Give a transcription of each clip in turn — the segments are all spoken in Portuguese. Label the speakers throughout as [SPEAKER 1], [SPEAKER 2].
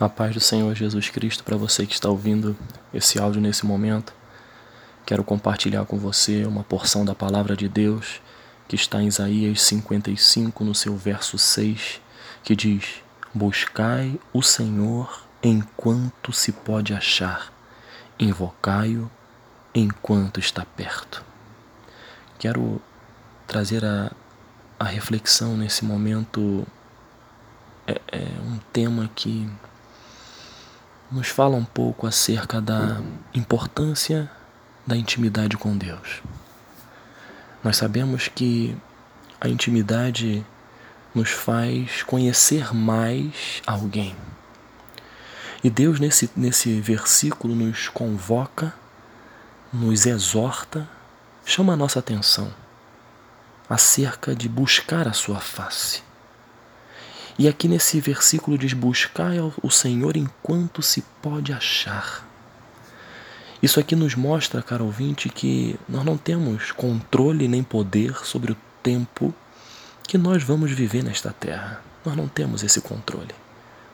[SPEAKER 1] A paz do Senhor Jesus Cristo para você que está ouvindo esse áudio nesse momento. Quero compartilhar com você uma porção da palavra de Deus que está em Isaías 55, no seu verso 6, que diz: Buscai o Senhor enquanto se pode achar, invocai-o enquanto está perto. Quero trazer a, a reflexão nesse momento, é, é um tema que nos fala um pouco acerca da importância da intimidade com Deus. Nós sabemos que a intimidade nos faz conhecer mais alguém. E Deus, nesse, nesse versículo, nos convoca, nos exorta, chama a nossa atenção acerca de buscar a Sua face. E aqui nesse versículo diz: Buscai o Senhor enquanto se pode achar. Isso aqui nos mostra, caro ouvinte, que nós não temos controle nem poder sobre o tempo que nós vamos viver nesta terra. Nós não temos esse controle.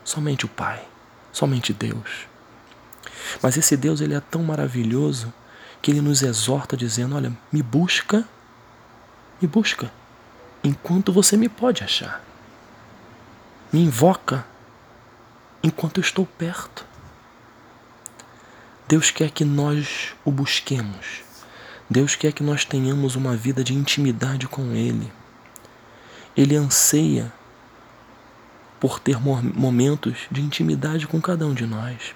[SPEAKER 1] Somente o Pai, somente Deus. Mas esse Deus ele é tão maravilhoso que ele nos exorta dizendo: Olha, me busca, me busca, enquanto você me pode achar me invoca enquanto eu estou perto. Deus quer que nós o busquemos. Deus quer que nós tenhamos uma vida de intimidade com Ele. Ele anseia por ter momentos de intimidade com cada um de nós.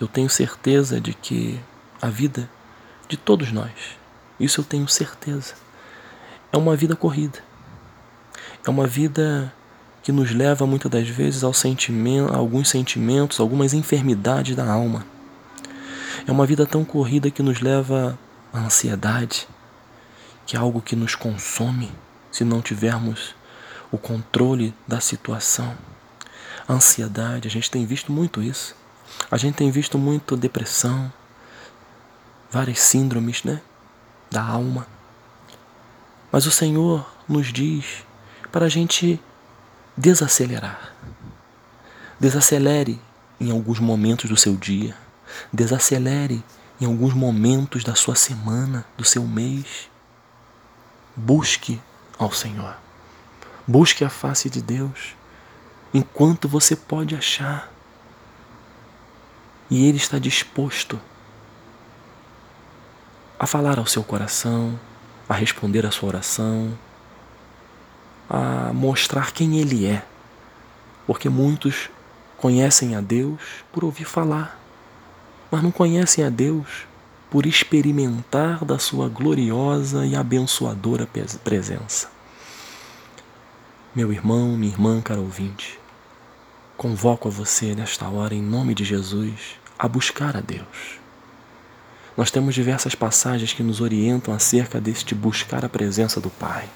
[SPEAKER 1] Eu tenho certeza de que a vida de todos nós, isso eu tenho certeza, é uma vida corrida. É uma vida que nos leva muitas das vezes ao sentimento, a alguns sentimentos, algumas enfermidades da alma. É uma vida tão corrida que nos leva à ansiedade, que é algo que nos consome se não tivermos o controle da situação. A ansiedade, a gente tem visto muito isso. A gente tem visto muito depressão, várias síndromes, né, da alma. Mas o Senhor nos diz para a gente desacelerar. Desacelere em alguns momentos do seu dia. Desacelere em alguns momentos da sua semana, do seu mês. Busque ao Senhor. Busque a face de Deus enquanto você pode achar. E Ele está disposto a falar ao seu coração, a responder à sua oração, a mostrar quem Ele é, porque muitos conhecem a Deus por ouvir falar, mas não conhecem a Deus por experimentar da Sua gloriosa e abençoadora presença. Meu irmão, minha irmã, caro ouvinte, convoco a você nesta hora, em nome de Jesus, a buscar a Deus. Nós temos diversas passagens que nos orientam acerca deste buscar a presença do Pai.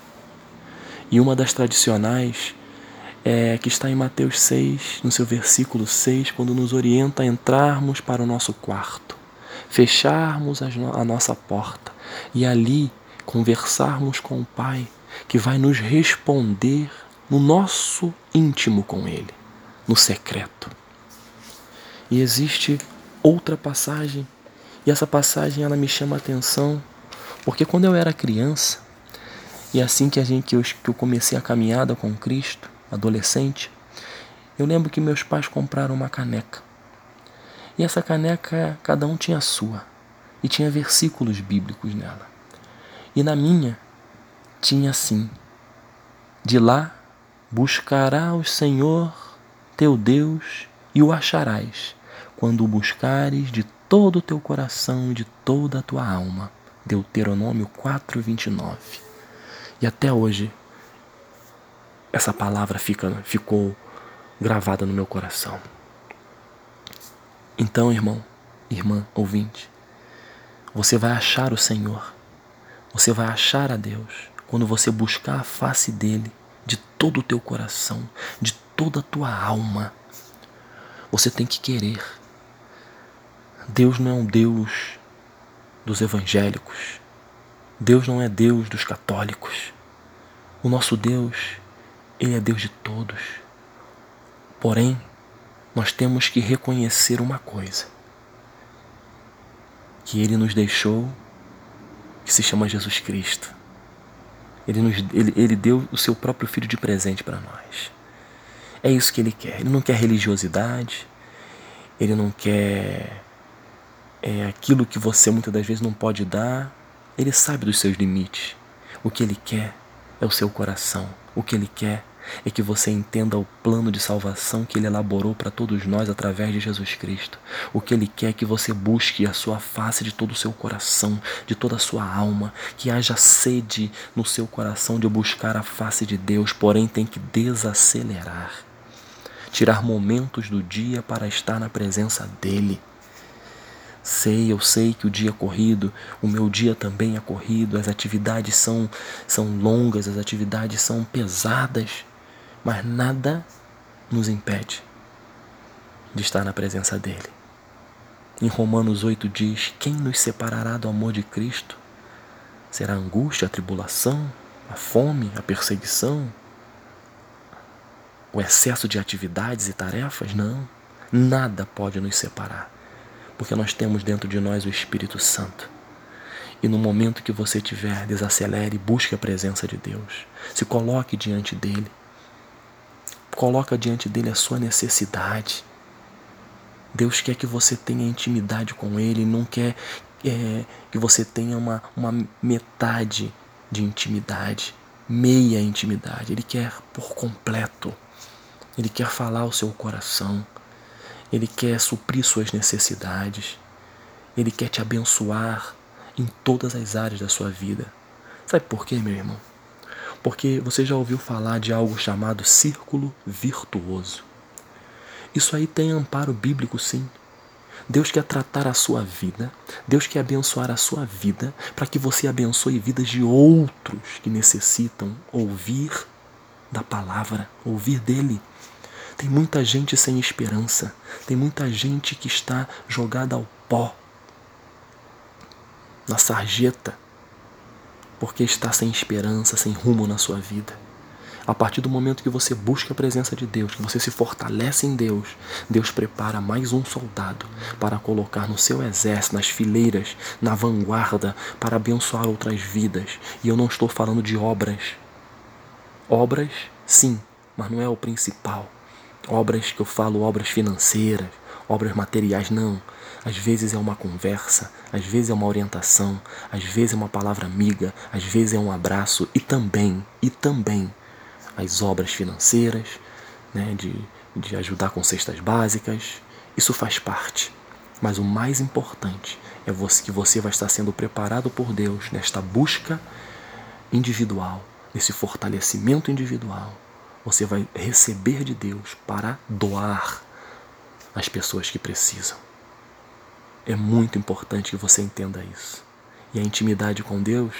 [SPEAKER 1] E uma das tradicionais é que está em Mateus 6, no seu versículo 6, quando nos orienta a entrarmos para o nosso quarto, fecharmos a nossa porta e ali conversarmos com o Pai, que vai nos responder no nosso íntimo com Ele, no secreto. E existe outra passagem, e essa passagem ela me chama a atenção, porque quando eu era criança, e assim que a gente que eu, que eu comecei a caminhada com Cristo, adolescente, eu lembro que meus pais compraram uma caneca. E essa caneca cada um tinha a sua e tinha versículos bíblicos nela. E na minha tinha assim: De lá buscará o Senhor teu Deus e o acharás, quando o buscares de todo o teu coração e de toda a tua alma. Deuteronômio 4:29. E até hoje essa palavra fica, ficou gravada no meu coração. Então, irmão, irmã, ouvinte, você vai achar o Senhor, você vai achar a Deus quando você buscar a face dele de todo o teu coração, de toda a tua alma. Você tem que querer. Deus não é um Deus dos evangélicos. Deus não é Deus dos católicos. O nosso Deus, Ele é Deus de todos. Porém, nós temos que reconhecer uma coisa: que Ele nos deixou, que se chama Jesus Cristo. Ele, nos, ele, ele deu o seu próprio Filho de presente para nós. É isso que Ele quer. Ele não quer religiosidade, Ele não quer é, aquilo que você muitas das vezes não pode dar. Ele sabe dos seus limites. O que Ele quer é o seu coração. O que Ele quer é que você entenda o plano de salvação que Ele elaborou para todos nós através de Jesus Cristo. O que Ele quer é que você busque a sua face de todo o seu coração, de toda a sua alma, que haja sede no seu coração de buscar a face de Deus, porém tem que desacelerar. Tirar momentos do dia para estar na presença dEle. Sei, eu sei que o dia é corrido, o meu dia também é corrido, as atividades são, são longas, as atividades são pesadas mas nada nos impede de estar na presença dele. Em Romanos 8 diz: Quem nos separará do amor de Cristo? Será a angústia, a tribulação, a fome, a perseguição? O excesso de atividades e tarefas? Não. Nada pode nos separar, porque nós temos dentro de nós o Espírito Santo. E no momento que você tiver, desacelere e busque a presença de Deus. Se coloque diante dele Coloca diante dele a sua necessidade. Deus quer que você tenha intimidade com Ele, não quer é, que você tenha uma, uma metade de intimidade, meia intimidade. Ele quer por completo. Ele quer falar ao seu coração. Ele quer suprir suas necessidades. Ele quer te abençoar em todas as áreas da sua vida. Sabe por quê, meu irmão? Porque você já ouviu falar de algo chamado círculo virtuoso. Isso aí tem amparo bíblico, sim. Deus quer tratar a sua vida, Deus quer abençoar a sua vida, para que você abençoe vidas de outros que necessitam ouvir da palavra, ouvir dele. Tem muita gente sem esperança, tem muita gente que está jogada ao pó, na sarjeta, porque está sem esperança, sem rumo na sua vida. A partir do momento que você busca a presença de Deus, que você se fortalece em Deus, Deus prepara mais um soldado para colocar no seu exército, nas fileiras, na vanguarda, para abençoar outras vidas. E eu não estou falando de obras. Obras, sim, mas não é o principal. Obras que eu falo, obras financeiras, obras materiais, não. Às vezes é uma conversa, às vezes é uma orientação, às vezes é uma palavra amiga, às vezes é um abraço e também, e também as obras financeiras, né, de, de ajudar com cestas básicas. Isso faz parte. Mas o mais importante é você, que você vai estar sendo preparado por Deus nesta busca individual, nesse fortalecimento individual. Você vai receber de Deus para doar às pessoas que precisam. É muito importante que você entenda isso. E a intimidade com Deus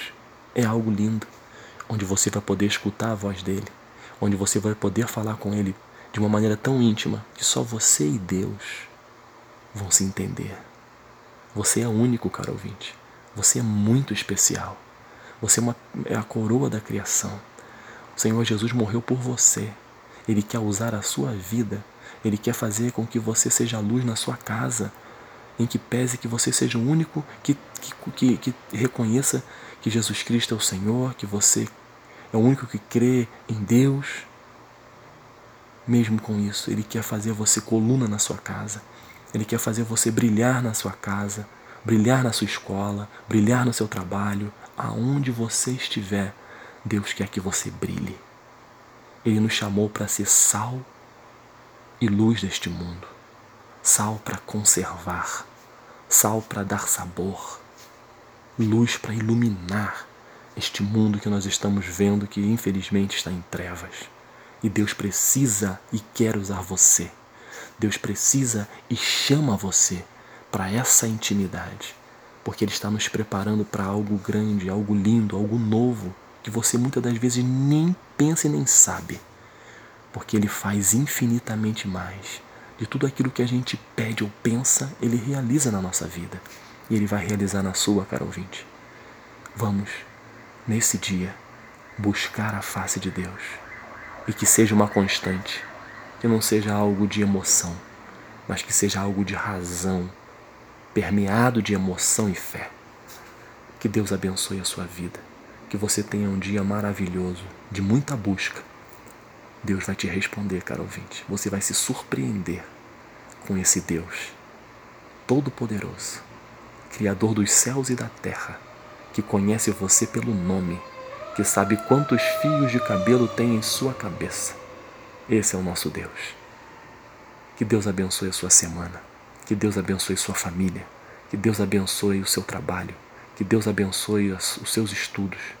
[SPEAKER 1] é algo lindo, onde você vai poder escutar a voz dele, onde você vai poder falar com ele de uma maneira tão íntima que só você e Deus vão se entender. Você é único, caro ouvinte. Você é muito especial. Você é, uma, é a coroa da criação. O Senhor Jesus morreu por você. Ele quer usar a sua vida. Ele quer fazer com que você seja luz na sua casa em que pese que você seja o único que, que, que, que reconheça que Jesus Cristo é o Senhor, que você é o único que crê em Deus. Mesmo com isso, Ele quer fazer você coluna na sua casa. Ele quer fazer você brilhar na sua casa, brilhar na sua escola, brilhar no seu trabalho, aonde você estiver. Deus quer que você brilhe. Ele nos chamou para ser sal e luz deste mundo sal para conservar, sal para dar sabor, luz para iluminar este mundo que nós estamos vendo que infelizmente está em trevas. E Deus precisa e quer usar você. Deus precisa e chama você para essa intimidade, porque Ele está nos preparando para algo grande, algo lindo, algo novo, que você muitas das vezes nem pensa e nem sabe, porque Ele faz infinitamente mais de tudo aquilo que a gente pede ou pensa, Ele realiza na nossa vida. E Ele vai realizar na sua, cara ouvinte. Vamos, nesse dia, buscar a face de Deus. E que seja uma constante. que não seja algo de emoção, mas que seja algo de razão, permeado de emoção e fé. Que Deus abençoe a sua vida, que você tenha um dia maravilhoso, de muita busca. Deus vai te responder, caro ouvinte. Você vai se surpreender com esse Deus Todo-Poderoso, Criador dos céus e da terra, que conhece você pelo nome, que sabe quantos fios de cabelo tem em sua cabeça. Esse é o nosso Deus. Que Deus abençoe a sua semana, que Deus abençoe sua família, que Deus abençoe o seu trabalho, que Deus abençoe os seus estudos.